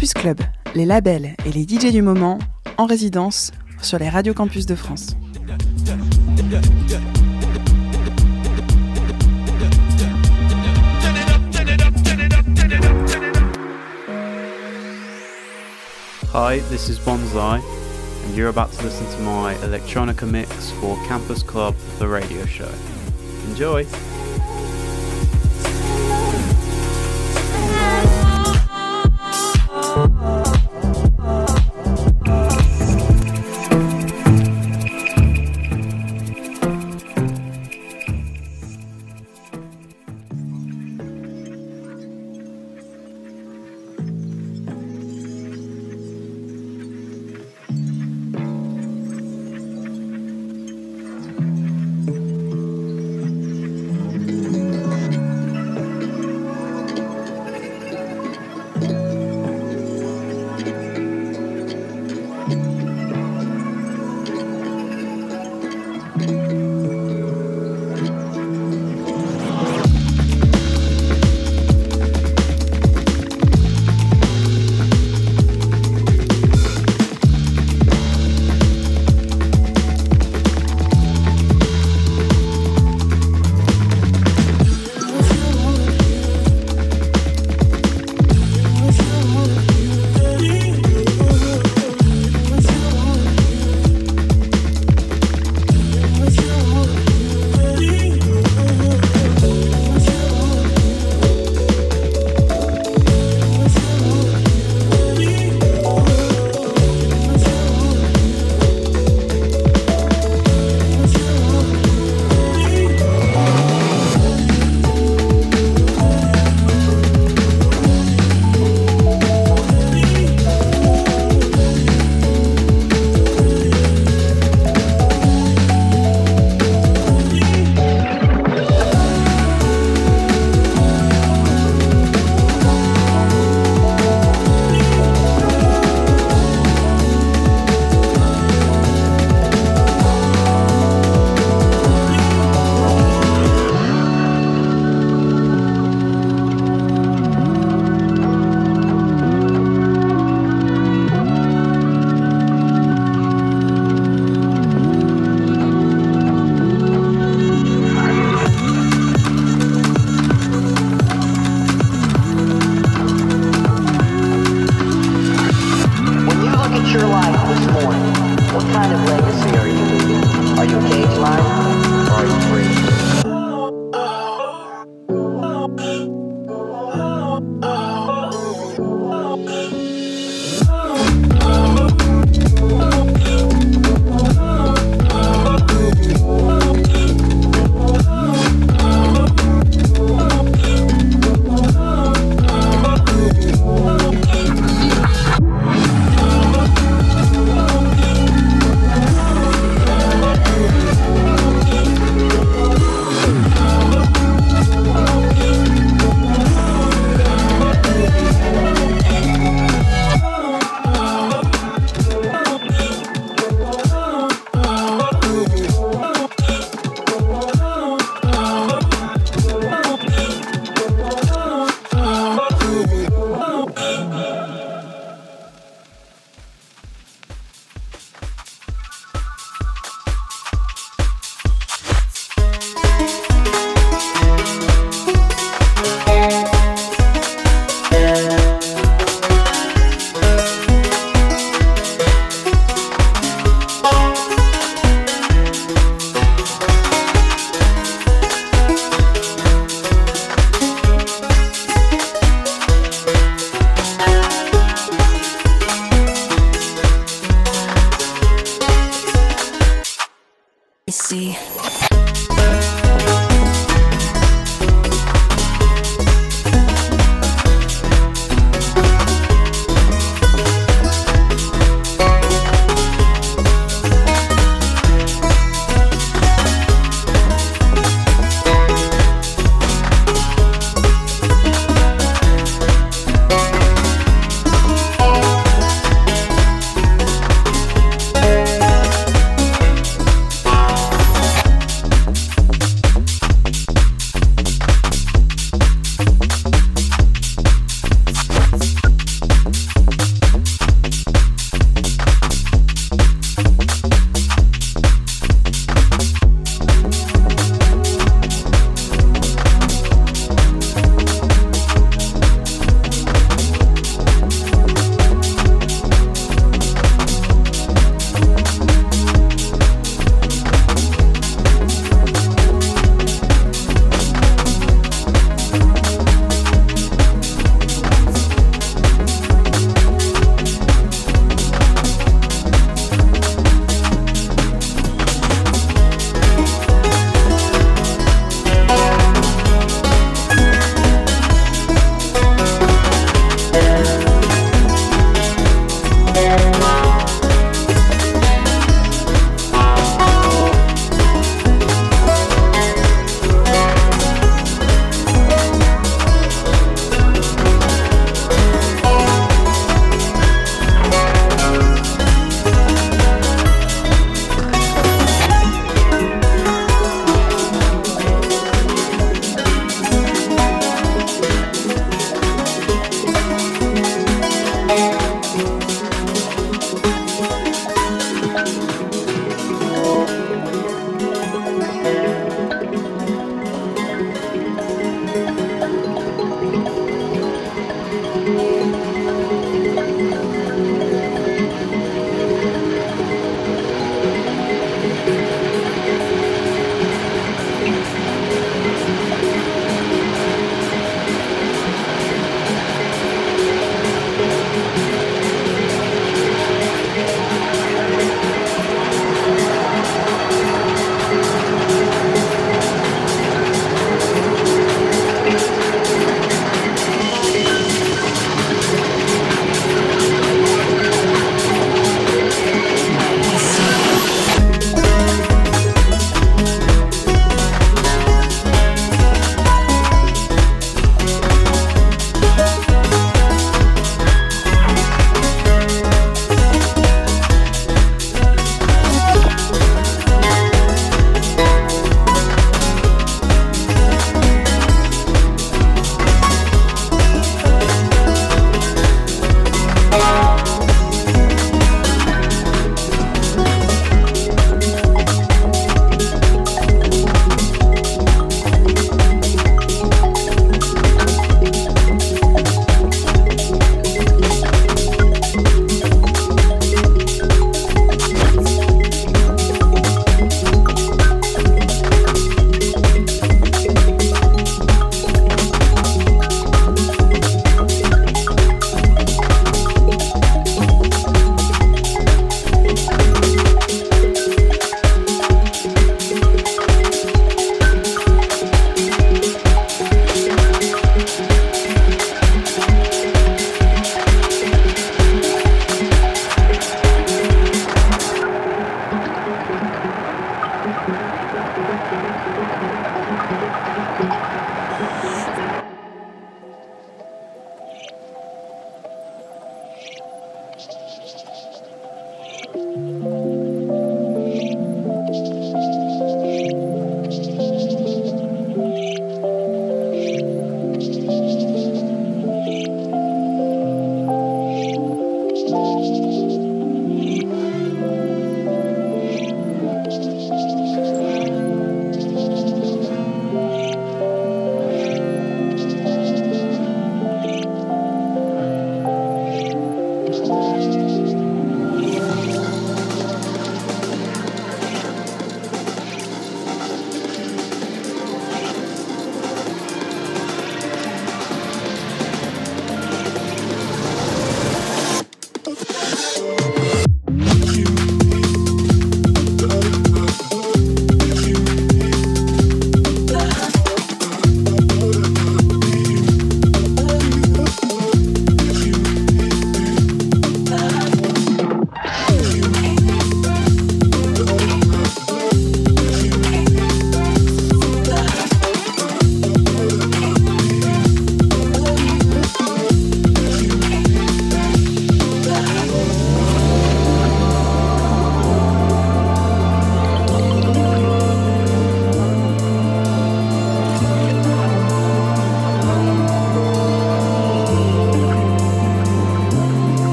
Campus Club, les labels et les DJ du moment en résidence sur les radios campus de France. Hi, this is Bonsai, and you're about to listen to my electronica mix for Campus Club, the radio show. Enjoy!